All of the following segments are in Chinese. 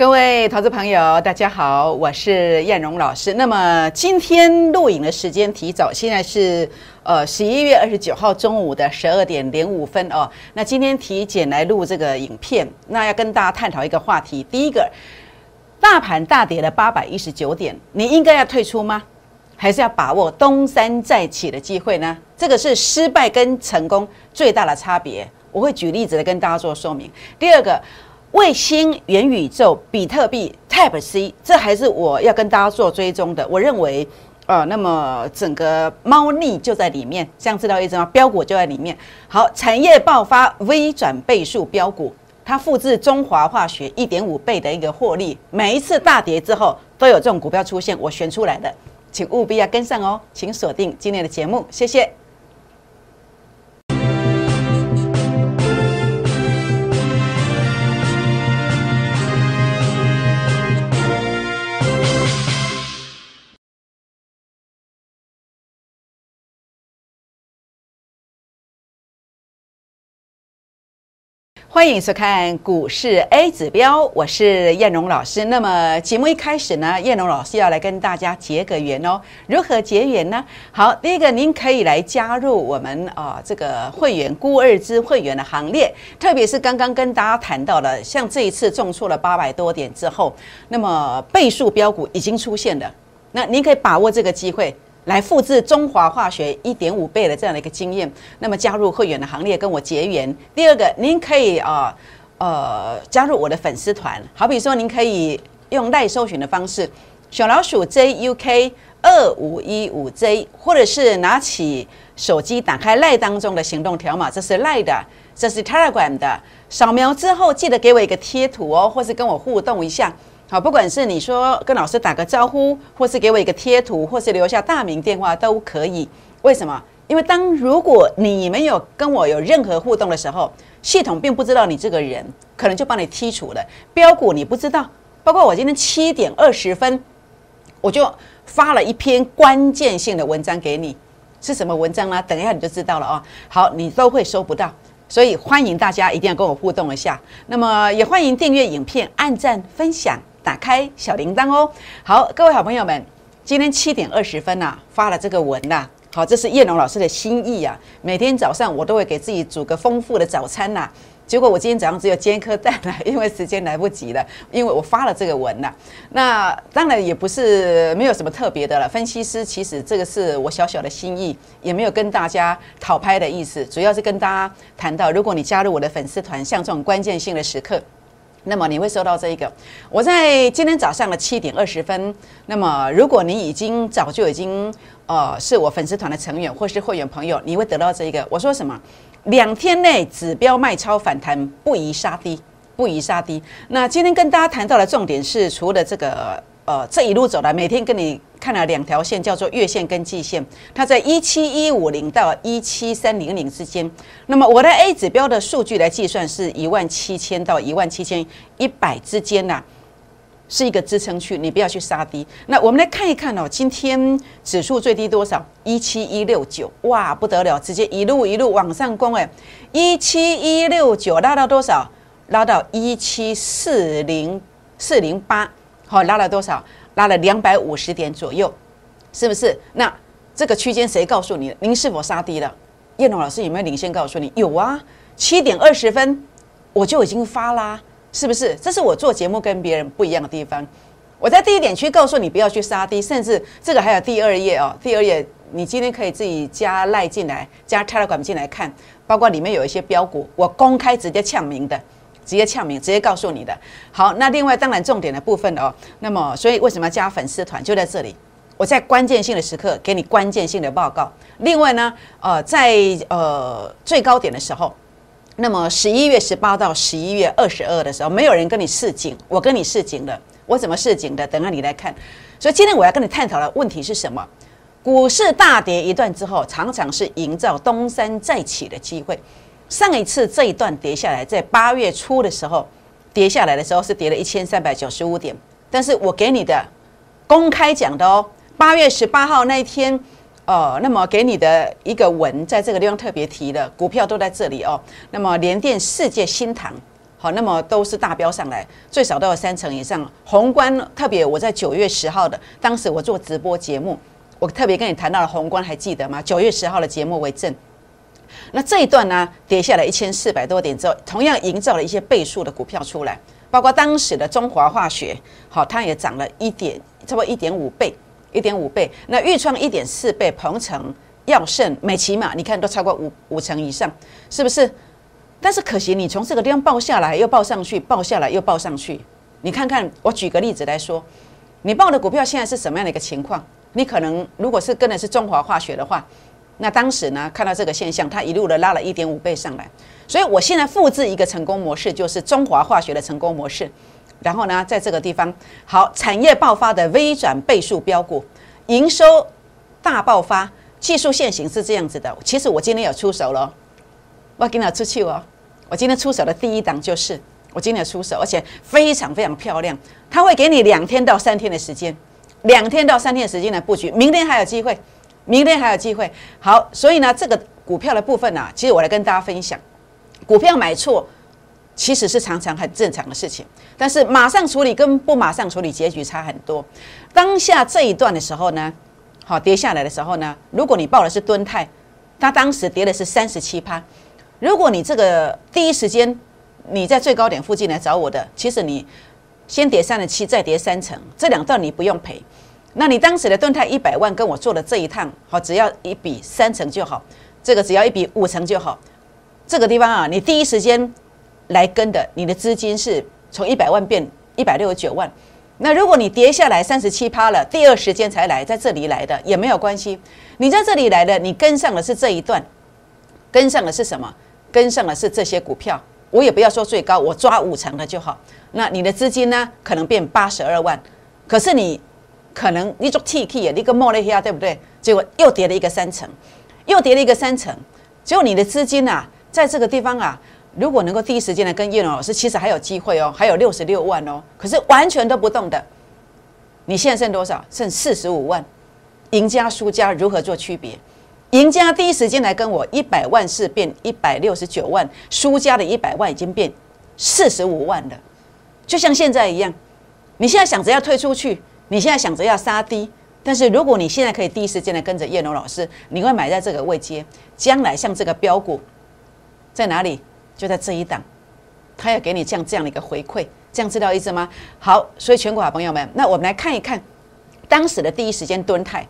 各位投资朋友，大家好，我是燕荣老师。那么今天录影的时间提早，现在是呃十一月二十九号中午的十二点零五分哦。那今天体检来录这个影片，那要跟大家探讨一个话题。第一个，大盘大跌了八百一十九点，你应该要退出吗？还是要把握东山再起的机会呢？这个是失败跟成功最大的差别。我会举例子来跟大家做说明。第二个。卫星、元宇宙、比特币、Type C，这还是我要跟大家做追踪的。我认为，呃，那么整个猫腻就在里面，这样知道意思吗？标股就在里面。好，产业爆发微转倍数标股，它复制中华化学一点五倍的一个获利，每一次大跌之后都有这种股票出现，我选出来的，请务必要跟上哦，请锁定今天的节目，谢谢。欢迎收看股市 A 指标，我是燕荣老师。那么节目一开始呢，燕荣老师要来跟大家结个缘哦。如何结缘呢？好，第一个您可以来加入我们啊这个会员孤二支会员的行列，特别是刚刚跟大家谈到了，像这一次重挫了八百多点之后，那么倍数标股已经出现了，那您可以把握这个机会。来复制中华化学一点五倍的这样的一个经验，那么加入会员的行列，跟我结缘。第二个，您可以啊呃加入我的粉丝团，好比说您可以用赖搜寻的方式，小老鼠 JUK 二五一五 J，或者是拿起手机打开赖当中的行动条码，这是赖的，这是 Telegram 的，扫描之后记得给我一个贴图哦，或是跟我互动一下。好，不管是你说跟老师打个招呼，或是给我一个贴图，或是留下大名电话都可以。为什么？因为当如果你没有跟我有任何互动的时候，系统并不知道你这个人，可能就把你剔除了。标股你不知道，包括我今天七点二十分，我就发了一篇关键性的文章给你，是什么文章呢？等一下你就知道了哦。好，你都会收不到，所以欢迎大家一定要跟我互动一下。那么也欢迎订阅影片、按赞、分享。打开小铃铛哦！好，各位好朋友们，今天七点二十分呐，发了这个文呐。好，这是叶龙老师的心意啊。每天早上我都会给自己煮个丰富的早餐呐。结果我今天早上只有煎一颗蛋了，因为时间来不及了。因为我发了这个文呐。那当然也不是没有什么特别的了。分析师其实这个是我小小的心意，也没有跟大家讨拍的意思，主要是跟大家谈到，如果你加入我的粉丝团，像这种关键性的时刻。那么你会收到这一个，我在今天早上的七点二十分。那么如果你已经早就已经呃是我粉丝团的成员或是会员朋友，你会得到这一个。我说什么？两天内指标卖超反弹，不宜杀低，不宜杀低。那今天跟大家谈到的重点是，除了这个。呃，这一路走来，每天跟你看了两条线，叫做月线跟季线，它在一七一五零到一七三零零之间。那么我的 A 指标的数据来计算，是一万七千到一万七千一百之间呐，是一个支撑区，你不要去杀低。那我们来看一看哦，今天指数最低多少？一七一六九，哇，不得了，直接一路一路往上攻哎，一七一六九拉到多少？拉到一七四零四零八。好，拉了多少？拉了两百五十点左右，是不是？那这个区间谁告诉你？您是否杀低了？叶龙老师有没有领先告诉你？有啊，七点二十分我就已经发啦，是不是？这是我做节目跟别人不一样的地方。我在第一点区告诉你不要去杀低，甚至这个还有第二页哦，第二页你今天可以自己加赖进来，加 Telegram 进来看，包括里面有一些标股，我公开直接呛名的。直接呛名，直接告诉你的。好，那另外当然重点的部分哦，那么所以为什么要加粉丝团？就在这里，我在关键性的时刻给你关键性的报告。另外呢，呃，在呃最高点的时候，那么十一月十八到十一月二十二的时候，没有人跟你示警，我跟你示警了。我怎么示警的？等下你来看。所以今天我要跟你探讨的问题是什么？股市大跌一段之后，常常是营造东山再起的机会。上一次这一段跌下来，在八月初的时候跌下来的时候是跌了一千三百九十五点，但是我给你的公开讲的哦，八月十八号那一天，哦，那么给你的一个文，在这个地方特别提的股票都在这里哦。那么联电、世界、新塘好，那么都是大标上来，最少都有三成以上。宏观特别，我在九月十号的，当时我做直播节目，我特别跟你谈到了宏观，还记得吗？九月十号的节目为证。那这一段呢，跌下来一千四百多点之后，同样营造了一些倍数的股票出来，包括当时的中华化学，好，它也涨了一点，差不多一点五倍，一点五倍。那豫创一点四倍，鹏程、药盛、美琪玛，你看都超过五五成以上，是不是？但是可惜，你从这个地方报下来，又报上去，报下来又报上去。你看看，我举个例子来说，你报的股票现在是什么样的一个情况？你可能如果是跟的是中华化学的话，那当时呢看到这个现象，它一路的拉了一点五倍上来。所以我现在复制一个成功模式，就是中华化学的成功模式。然后呢，在这个地方，好，产业爆发的微转倍数标股，营收大爆发，技术线型是这样子的。其实我今天有出手了，我给你出去哦。我今天出手的第一档就是我今天出手，而且非常非常漂亮。它会给你两天到三天的时间，两天到三天的时间来布局，明天还有机会，明天还有机会。好，所以呢，这个股票的部分呢，其实我来跟大家分享，股票买错其实是常常很正常的事情，但是马上处理跟不马上处理结局差很多。当下这一段的时候呢，好跌下来的时候呢，如果你报的是吨泰，它当时跌的是三十七趴。如果你这个第一时间你在最高点附近来找我的，其实你先跌三十七，再跌三成，这两段你不用赔。那你当时的盾泰一百万跟我做的这一趟，好，只要一笔三成就好，这个只要一笔五成就好。这个地方啊，你第一时间来跟的，你的资金是从一百万变一百六十九万。那如果你跌下来三十七趴了，第二时间才来，在这里来的也没有关系。你在这里来的，你跟上的是这一段，跟上的是什么？跟上的是这些股票，我也不要说最高，我抓五成的就好。那你的资金呢，可能变八十二万，可是你可能你做 T K 一个莫雷亚，对不对？结果又跌了一个三成，又跌了一个三成。结果你的资金啊，在这个地方啊，如果能够第一时间的跟叶龙老师，其实还有机会哦，还有六十六万哦。可是完全都不动的，你现在剩多少？剩四十五万。赢家输家如何做区别？赢家第一时间来跟我，一百万是变一百六十九万，输家的一百万已经变四十五万了，就像现在一样。你现在想着要退出去，你现在想着要杀低，但是如果你现在可以第一时间的跟着叶龙老师，你会买在这个位阶，将来像这个标股在哪里？就在这一档，他要给你这样这样的一个回馈，这样知道意思吗？好，所以全国好朋友们，那我们来看一看当时的第一时间蹲态。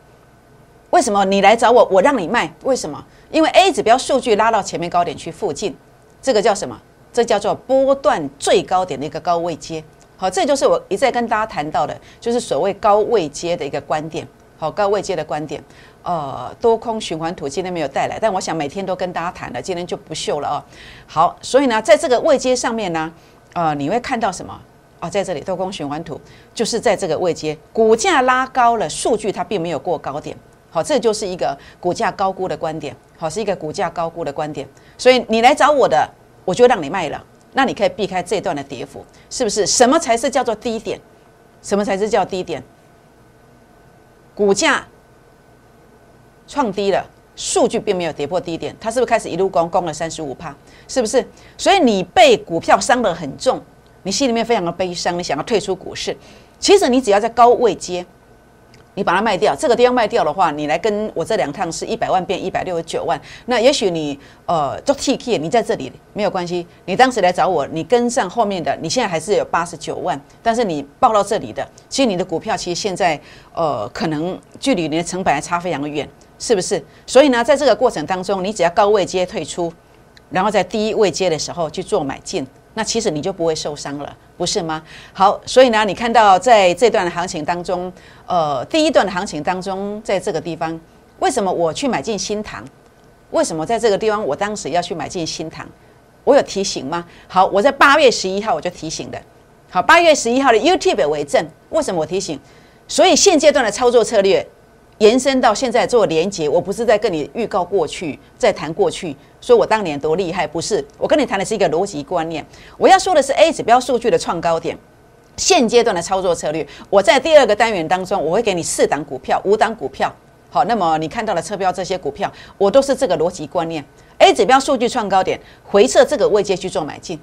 为什么你来找我，我让你卖？为什么？因为 A 指标数据拉到前面高点区附近，这个叫什么？这叫做波段最高点的一个高位接。好，这就是我一再跟大家谈到的，就是所谓高位接的一个观点。好，高位接的观点。呃，多空循环图今天没有带来，但我想每天都跟大家谈了，今天就不秀了哦。好，所以呢，在这个位阶上面呢，呃，你会看到什么？哦，在这里多空循环图就是在这个位阶，股价拉高了，数据它并没有过高点。好，这就是一个股价高估的观点。好，是一个股价高估的观点。所以你来找我的，我就让你卖了。那你可以避开这段的跌幅，是不是？什么才是叫做低点？什么才是叫低点？股价创低了，数据并没有跌破低点，它是不是开始一路攻，攻了三十五帕？是不是？所以你被股票伤得很重，你心里面非常的悲伤，你想要退出股市。其实你只要在高位接。你把它卖掉，这个地方卖掉的话，你来跟我这两趟是一百万变一百六十九万。那也许你呃做 T K，你在这里没有关系。你当时来找我，你跟上后面的，你现在还是有八十九万。但是你报到这里的，其实你的股票其实现在呃可能距离你的成本还差非常远，是不是？所以呢，在这个过程当中，你只要高位接退出，然后在低位接的时候去做买进。那其实你就不会受伤了，不是吗？好，所以呢，你看到在这段行情当中，呃，第一段的行情当中，在这个地方，为什么我去买进新塘？为什么在这个地方我当时要去买进新塘？我有提醒吗？好，我在八月十一号我就提醒的。好，八月十一号的 YouTube 为证。为什么我提醒？所以现阶段的操作策略。延伸到现在做连接，我不是在跟你预告过去，在谈过去，说我当年多厉害，不是。我跟你谈的是一个逻辑观念。我要说的是 A 指标数据的创高点，现阶段的操作策略。我在第二个单元当中，我会给你四档股票、五档股票。好，那么你看到了车标这些股票，我都是这个逻辑观念。A 指标数据创高点，回撤这个位阶去做买进。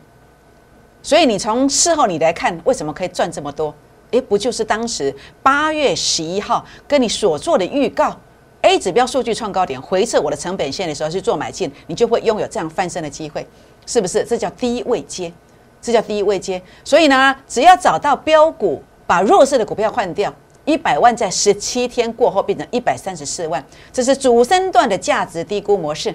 所以你从事后你来看，为什么可以赚这么多？诶，不就是当时八月十一号跟你所做的预告，A 指标数据创高点回撤我的成本线的时候去做买进，你就会拥有这样翻身的机会，是不是？这叫低位接，这叫低位接。所以呢，只要找到标股，把弱势的股票换掉，一百万在十七天过后变成一百三十四万，这是主升段的价值低估模式，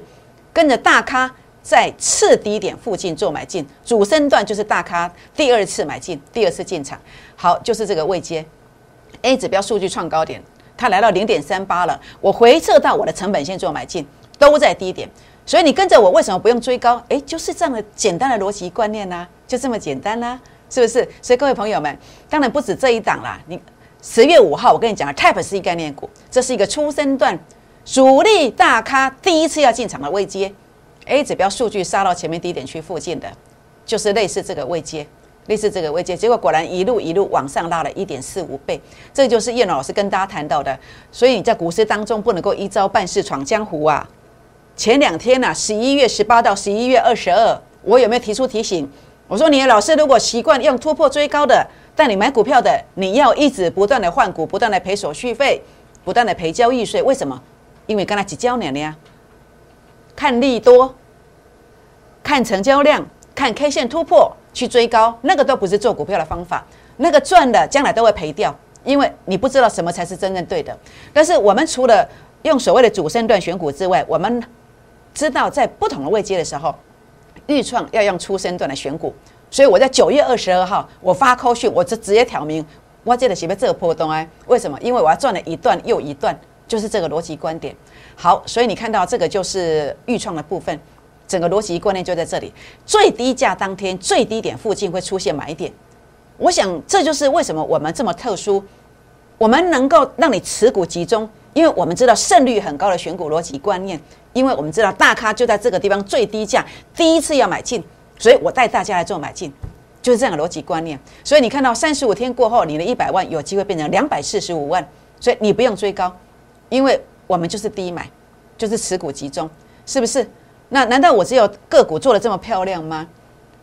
跟着大咖。在次低点附近做买进，主升段就是大咖第二次买进，第二次进场，好，就是这个位阶，A 指标数据创高点，它来到零点三八了，我回撤到我的成本线做买进，都在低点，所以你跟着我为什么不用追高？诶，就是这样的简单的逻辑观念呐，就这么简单啦，是不是？所以各位朋友们，当然不止这一档啦，你十月五号我跟你讲了 Type C 概念股，这是一个初生段主力大咖第一次要进场的位阶。A 指标数据杀到前面低点区附近的，就是类似这个位阶，类似这个位阶，结果果然一路一路往上拉了一点四五倍，这就是叶老师跟大家谈到的。所以你在股市当中不能够一招半式闯江湖啊！前两天呐，十一月十八到十一月二十二，我有没有提出提醒？我说你的老师如果习惯用突破追高的，但你买股票的，你要一直不断的换股，不断的赔手续费，不断的赔交易税，为什么？因为跟他只交年了呀。看利多，看成交量，看 K 线突破去追高，那个都不是做股票的方法。那个赚的将来都会赔掉，因为你不知道什么才是真正对的。但是我们除了用所谓的主升段选股之外，我们知道在不同的位阶的时候，预创要用初升段的选股。所以我在九月二十二号，我发扣讯，我就直接挑明，我记得写在这个波动哎，为什么？因为我要赚了一段又一段。就是这个逻辑观点，好，所以你看到这个就是预创的部分，整个逻辑观念就在这里。最低价当天最低点附近会出现买点，我想这就是为什么我们这么特殊，我们能够让你持股集中，因为我们知道胜率很高的选股逻辑观念，因为我们知道大咖就在这个地方最低价第一次要买进，所以我带大家来做买进，就是这样的逻辑观念。所以你看到三十五天过后，你的一百万有机会变成两百四十五万，所以你不用追高。因为我们就是低买，就是持股集中，是不是？那难道我只有个股做的这么漂亮吗？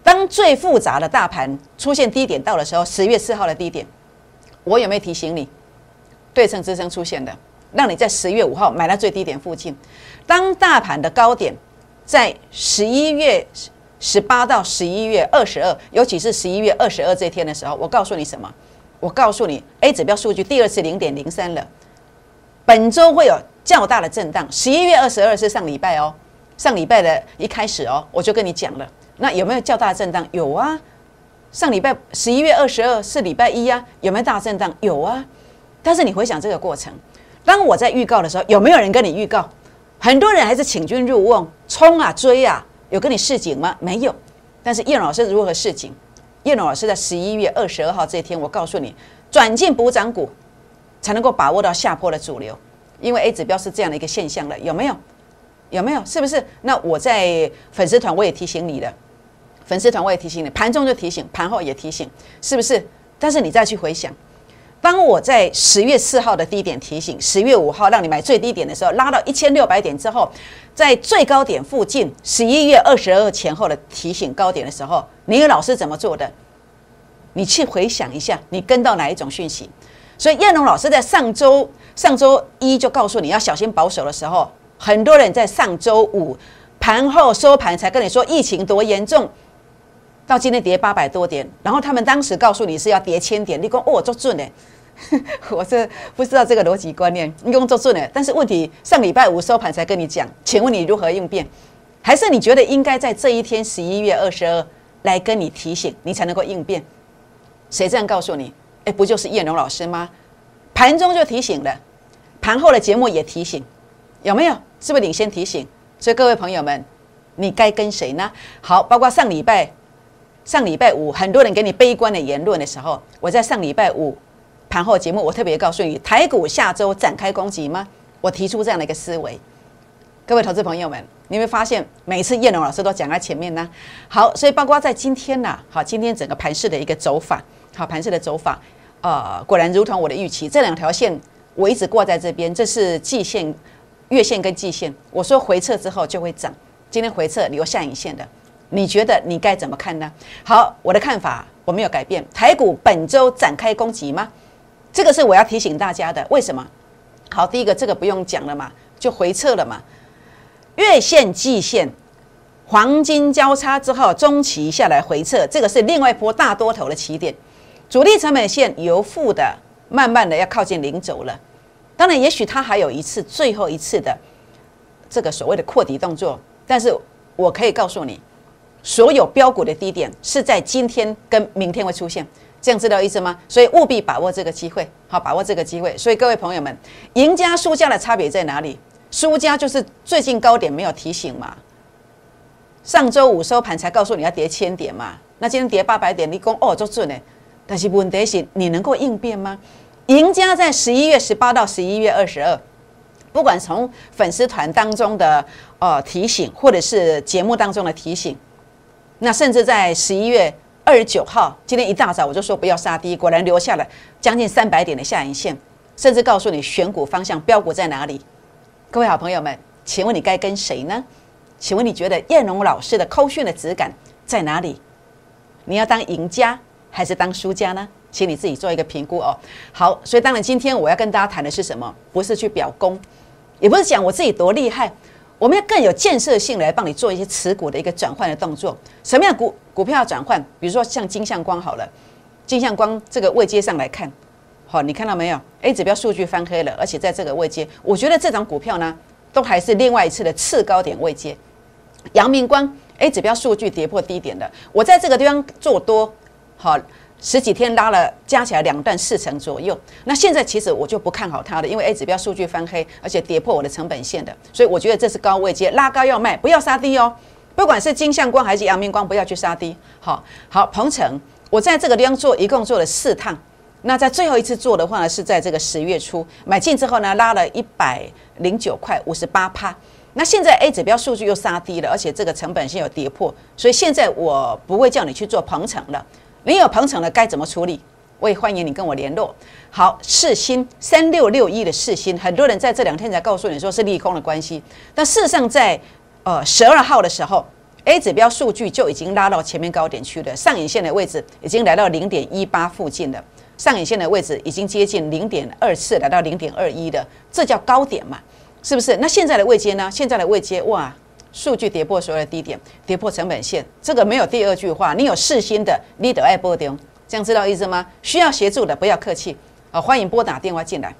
当最复杂的大盘出现低点到的时候，十月四号的低点，我有没有提醒你？对称支撑出现的，让你在十月五号买到最低点附近。当大盘的高点在十一月十八到十一月二十二，尤其是十一月二十二这天的时候，我告诉你什么？我告诉你，A 指标数据第二次零点零三了。本周会有较大的震荡。十一月二十二是上礼拜哦，上礼拜的一开始哦，我就跟你讲了。那有没有较大震荡？有啊。上礼拜十一月二十二是礼拜一啊，有没有大震荡？有啊。但是你回想这个过程，当我在预告的时候，有没有人跟你预告？很多人还是请君入瓮，冲啊追啊，有跟你示警吗？没有。但是叶老师如何示警？叶老师在十一月二十二号这一天，我告诉你，转进补涨股。才能够把握到下坡的主流，因为 A 指标是这样的一个现象了，有没有？有没有？是不是？那我在粉丝团我也提醒你的，粉丝团我也提醒你，盘中就提醒，盘后也提醒，是不是？但是你再去回想，当我在十月四号的低点提醒，十月五号让你买最低点的时候，拉到一千六百点之后，在最高点附近，十一月二十二前后的提醒高点的时候，你有老师怎么做的？你去回想一下，你跟到哪一种讯息？所以燕龙老师在上周上周一就告诉你要小心保守的时候，很多人在上周五盘后收盘才跟你说疫情多严重，到今天跌八百多点，然后他们当时告诉你是要跌千点，你讲哦做准呢？我这不知道这个逻辑观念，你讲做准了？但是问题上礼拜五收盘才跟你讲，请问你如何应变？还是你觉得应该在这一天十一月二十二来跟你提醒，你才能够应变？谁这样告诉你？哎，不就是叶龙老师吗？盘中就提醒了，盘后的节目也提醒，有没有？是不是领先提醒？所以各位朋友们，你该跟谁呢？好，包括上礼拜、上礼拜五，很多人给你悲观的言论的时候，我在上礼拜五盘后节目，我特别告诉你，台股下周展开攻击吗？我提出这样的一个思维。各位投资朋友们，你会发现每次叶龙老师都讲在前面呢。好，所以包括在今天呢，好，今天整个盘市的一个走法。好盘势的走法，呃，果然如同我的预期，这两条线我一直挂在这边，这是季线、月线跟季线。我说回撤之后就会涨，今天回撤留下影线的，你觉得你该怎么看呢？好，我的看法我没有改变。台股本周展开攻击吗？这个是我要提醒大家的。为什么？好，第一个这个不用讲了嘛，就回撤了嘛。月线、季线、黄金交叉之后，中期下来回撤，这个是另外一波大多头的起点。主力成本线由负的慢慢的要靠近零轴了。当然，也许它还有一次最后一次的这个所谓的扩底动作，但是我可以告诉你。所有标股的低点是在今天跟明天会出现，这样知道意思吗？所以务必把握这个机会，好，把握这个机会。所以各位朋友们，赢家输家的差别在哪里？输家就是最近高点没有提醒嘛，上周五收盘才告诉你要跌千点嘛，那今天跌八百点，你讲哦就准呢，但是问题是，你能够应变吗？赢家在十一月十八到十一月二十二。不管从粉丝团当中的呃提醒，或者是节目当中的提醒。那甚至在十一月二十九号，今天一大早我就说不要杀低，果然留下了将近三百点的下影线，甚至告诉你选股方向、标股在哪里。各位好朋友们，请问你该跟谁呢？请问你觉得燕龙老师的扣讯的质感在哪里？你要当赢家还是当输家呢？请你自己做一个评估哦。好，所以当然今天我要跟大家谈的是什么？不是去表功，也不是讲我自己多厉害。我们要更有建设性来帮你做一些持股的一个转换的动作。什么样股股票转换？比如说像金相光好了，金相光这个位阶上来看，好，你看到没有？A 指标数据翻黑了，而且在这个位阶，我觉得这张股票呢，都还是另外一次的次高点位阶。阳明光 A 指标数据跌破低点的，我在这个地方做多，好。十几天拉了，加起来两段四成左右。那现在其实我就不看好它了，因为 A 指标数据翻黑，而且跌破我的成本线的，所以我觉得这是高位接，拉高要卖，不要杀低哦。不管是金相光还是阳明光，不要去杀低。好，好，鹏程，我在这个地方做，一共做了四趟。那在最后一次做的话呢，是在这个十月初买进之后呢，拉了一百零九块五十八趴。那现在 A 指标数据又杀低了，而且这个成本线有跌破，所以现在我不会叫你去做鹏程了。你有鹏程了，该怎么处理？我也欢迎你跟我联络。好，四星三六六一的四星，很多人在这两天才告诉你说是利空的关系，但事实上在呃十二号的时候，A 指标数据就已经拉到前面高点区了，上影线的位置已经来到零点一八附近了，上影线的位置已经接近零点二四，来到零点二一的，这叫高点嘛？是不是？那现在的位阶呢？现在的位阶哇！数据跌破所有的低点，跌破成本线，这个没有第二句话。你有四星的，你得爱波丢，这样知道意思吗？需要协助的不要客气啊，欢迎拨打电话进来。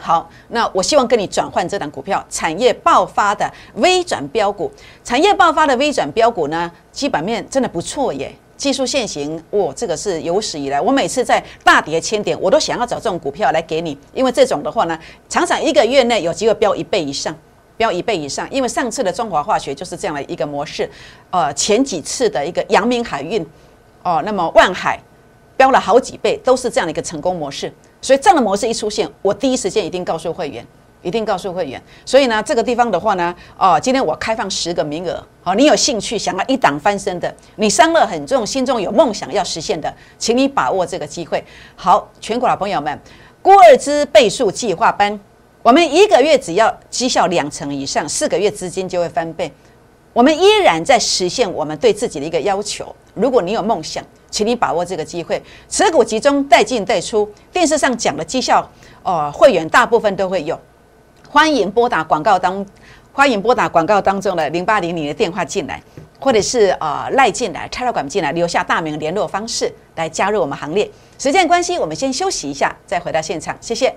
好，那我希望跟你转换这档股票，产业爆发的微转标股，产业爆发的微转标股呢，基本面真的不错耶，技术线型，哇，这个是有史以来，我每次在大跌千点，我都想要找这种股票来给你，因为这种的话呢，常常一个月内有机会飙一倍以上。标一倍以上，因为上次的中华化学就是这样的一个模式，呃，前几次的一个阳明海运，哦，那么万海标了好几倍，都是这样的一个成功模式。所以这样的模式一出现，我第一时间一定告诉会员，一定告诉会员。所以呢，这个地方的话呢，哦，今天我开放十个名额，好，你有兴趣想要一档翻身的，你三乐很重，心中有梦想要实现的，请你把握这个机会。好，全国老朋友们，郭二之倍数计划班。我们一个月只要绩效两成以上，四个月资金就会翻倍。我们依然在实现我们对自己的一个要求。如果你有梦想，请你把握这个机会，持股集中，带进带出。电视上讲的绩效，哦，会员大部分都会有。欢迎拨打广告当，欢迎拨打广告当中的零八零零的电话进来，或者是呃赖进来、插到管进来，留下大名、联络方式来加入我们行列。时间关系，我们先休息一下，再回到现场，谢谢。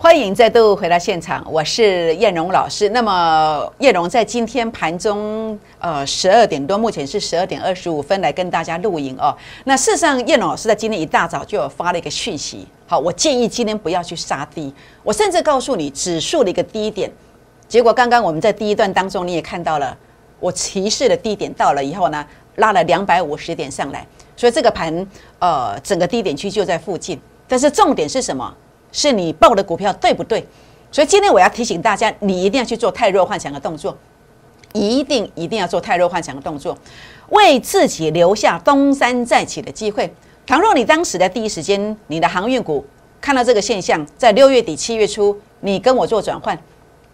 欢迎再度回到现场，我是燕荣老师。那么燕荣在今天盘中呃十二点多，目前是十二点二十五分来跟大家录影哦。那事实上，燕荣老师在今天一大早就有发了一个讯息，好，我建议今天不要去杀低。我甚至告诉你指数的一个低点，结果刚刚我们在第一段当中你也看到了，我提示的低点到了以后呢，拉了两百五十点上来，所以这个盘呃整个低点区就在附近。但是重点是什么？是你报的股票对不对？所以今天我要提醒大家，你一定要去做太弱幻想的动作，一定一定要做太弱幻想的动作，为自己留下东山再起的机会。倘若你当时的第一时间，你的航运股看到这个现象，在六月底七月初，你跟我做转换，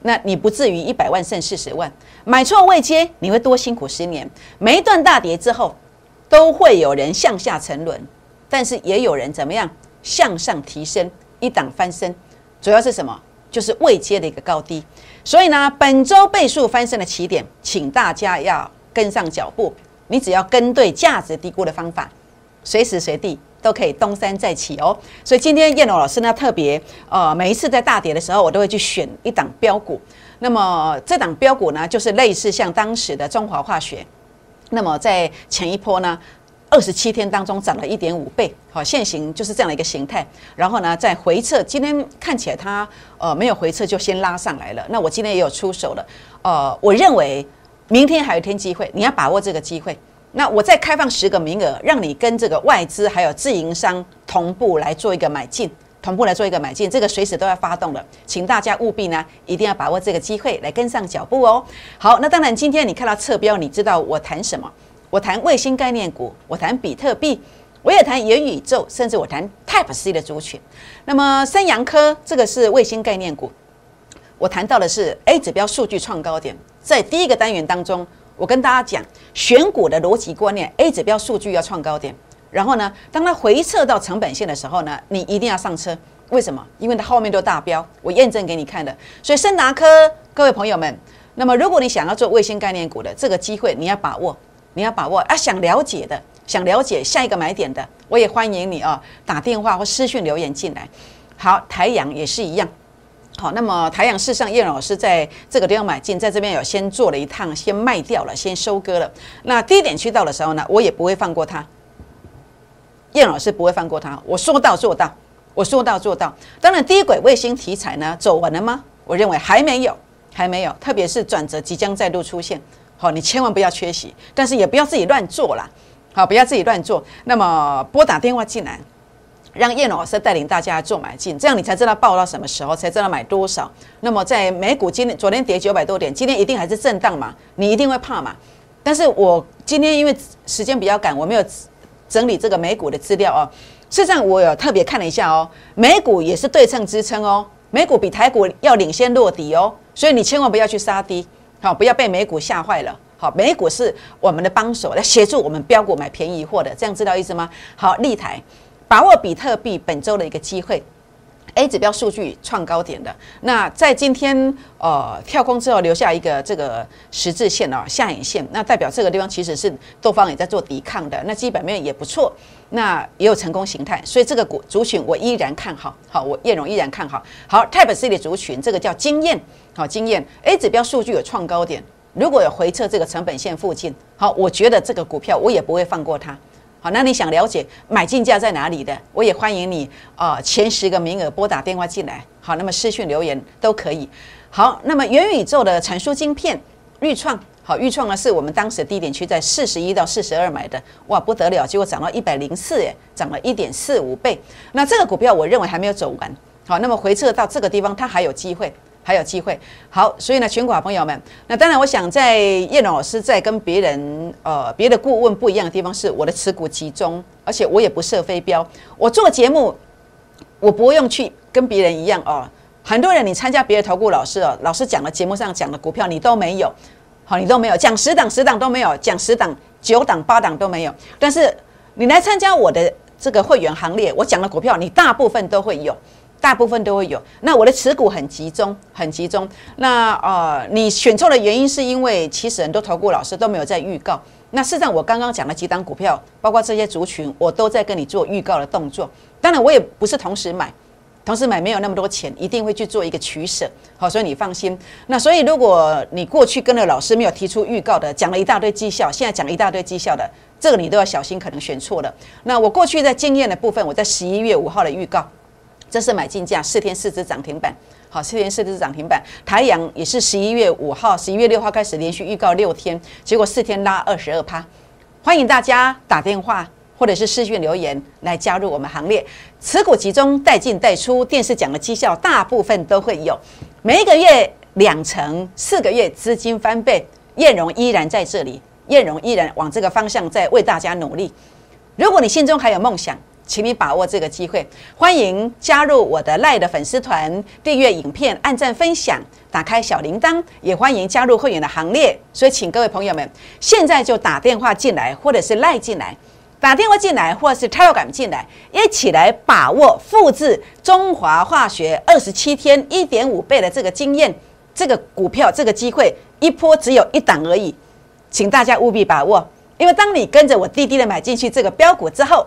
那你不至于一百万剩四十万。买错未接，你会多辛苦十年。每一段大跌之后，都会有人向下沉沦，但是也有人怎么样向上提升，一档翻身。主要是什么？就是未接的一个高低。所以呢，本周倍数翻身的起点，请大家要跟上脚步。你只要跟对价值低估的方法。随时随地都可以东山再起哦，所以今天叶龙老师呢特别呃每一次在大跌的时候，我都会去选一档标股。那么这档标股呢，就是类似像当时的中华化学，那么在前一波呢二十七天当中涨了一点五倍，好现行就是这样的一个形态。然后呢在回撤，今天看起来它呃没有回撤就先拉上来了。那我今天也有出手了，呃，我认为明天还有一天机会，你要把握这个机会。那我再开放十个名额，让你跟这个外资还有自营商同步来做一个买进，同步来做一个买进，这个随时都要发动的，请大家务必呢一定要把握这个机会来跟上脚步哦。好，那当然今天你看到侧标，你知道我谈什么？我谈卫星概念股，我谈比特币，我也谈元宇宙，甚至我谈 Type C 的族群。那么三阳科这个是卫星概念股，我谈到的是 A 指标数据创高点，在第一个单元当中。我跟大家讲选股的逻辑观念，A 指标数据要创高点，然后呢，当它回撤到成本线的时候呢，你一定要上车。为什么？因为它后面都大标，我验证给你看的。所以森达科，各位朋友们，那么如果你想要做卫星概念股的这个机会，你要把握，你要把握啊！想了解的，想了解下一个买点的，我也欢迎你啊，打电话或私讯留言进来。好，台阳也是一样。好，那么台阳市上叶老师在这个地方买进，在这边有先做了一趟，先卖掉了，先收割了。那低点去到的时候呢，我也不会放过他。叶老师不会放过他，我说到做到，我说到做到。当然，低轨卫星题材呢走完了吗？我认为还没有，还没有。特别是转折即将再度出现，好，你千万不要缺席，但是也不要自己乱做啦。好，不要自己乱做。那么拨打电话进来。让叶老师带领大家做买进，这样你才知道报到什么时候，才知道买多少。那么在美股今天昨天跌九百多点，今天一定还是震荡嘛？你一定会怕嘛？但是我今天因为时间比较赶，我没有整理这个美股的资料哦。事实上，我有特别看了一下哦，美股也是对称支撑哦，美股比台股要领先落底哦，所以你千万不要去杀低，好，不要被美股吓坏了。好，美股是我们的帮手，来协助我们标股买便宜货的，这样知道意思吗？好，立台。把握比特币本周的一个机会，A 指标数据创高点的。那在今天呃跳空之后留下一个这个十字线哦下影线，那代表这个地方其实是多方也在做抵抗的。那基本面也不错，那也有成功形态，所以这个股族群我依然看好。好，我叶荣依然看好。好，Type C 的族群这个叫经验，好经验 A 指标数据有创高点，如果有回撤这个成本线附近，好，我觉得这个股票我也不会放过它。好，那你想了解买进价在哪里的？我也欢迎你啊，前十个名额拨打电话进来。好，那么私讯留言都可以。好，那么元宇宙的传输晶片，预创，好，预创呢是我们当时的低点区在四十一到四十二买的，哇，不得了，结果涨到一百零四，哎，涨了一点四五倍。那这个股票我认为还没有走完，好，那么回撤到这个地方，它还有机会。还有机会，好，所以呢，全国朋友们，那当然，我想在叶老师在跟别人呃别的顾问不一样的地方，是我的持股集中，而且我也不设飞镖。我做节目，我不用去跟别人一样哦。很多人你参加别的投顾老师哦，老师讲的节目上讲的股票你都没有，好，你都没有讲十档十档都没有，讲十档九档八档都没有。但是你来参加我的这个会员行列，我讲的股票你大部分都会有。大部分都会有，那我的持股很集中，很集中。那呃，你选错的原因是因为其实很多投顾老师都没有在预告。那事实上，我刚刚讲的几档股票，包括这些族群，我都在跟你做预告的动作。当然，我也不是同时买，同时买没有那么多钱，一定会去做一个取舍。好，所以你放心。那所以，如果你过去跟了老师没有提出预告的，讲了一大堆绩效，现在讲一大堆绩效的，这个你都要小心，可能选错了。那我过去在经验的部分，我在十一月五号的预告。这是买进价，四天四只涨停板，好，四天四只涨停板。台阳也是十一月五号、十一月六号开始连续预告六天，结果四天拉二十二趴。欢迎大家打电话或者是私讯留言来加入我们行列。持股集中，带进带出，电视讲的绩效大部分都会有，每一个月两成，四个月资金翻倍。燕荣依然在这里，燕荣依然往这个方向在为大家努力。如果你心中还有梦想，请你把握这个机会，欢迎加入我的赖的粉丝团，订阅影片，按赞分享，打开小铃铛，也欢迎加入会员的行列。所以，请各位朋友们现在就打电话进来，或者是赖进来，打电话进来，或者是 Telegram 进来，一起来把握复制中华化学二十七天一点五倍的这个经验，这个股票这个机会一波只有一档而已，请大家务必把握。因为当你跟着我滴滴的买进去这个标股之后，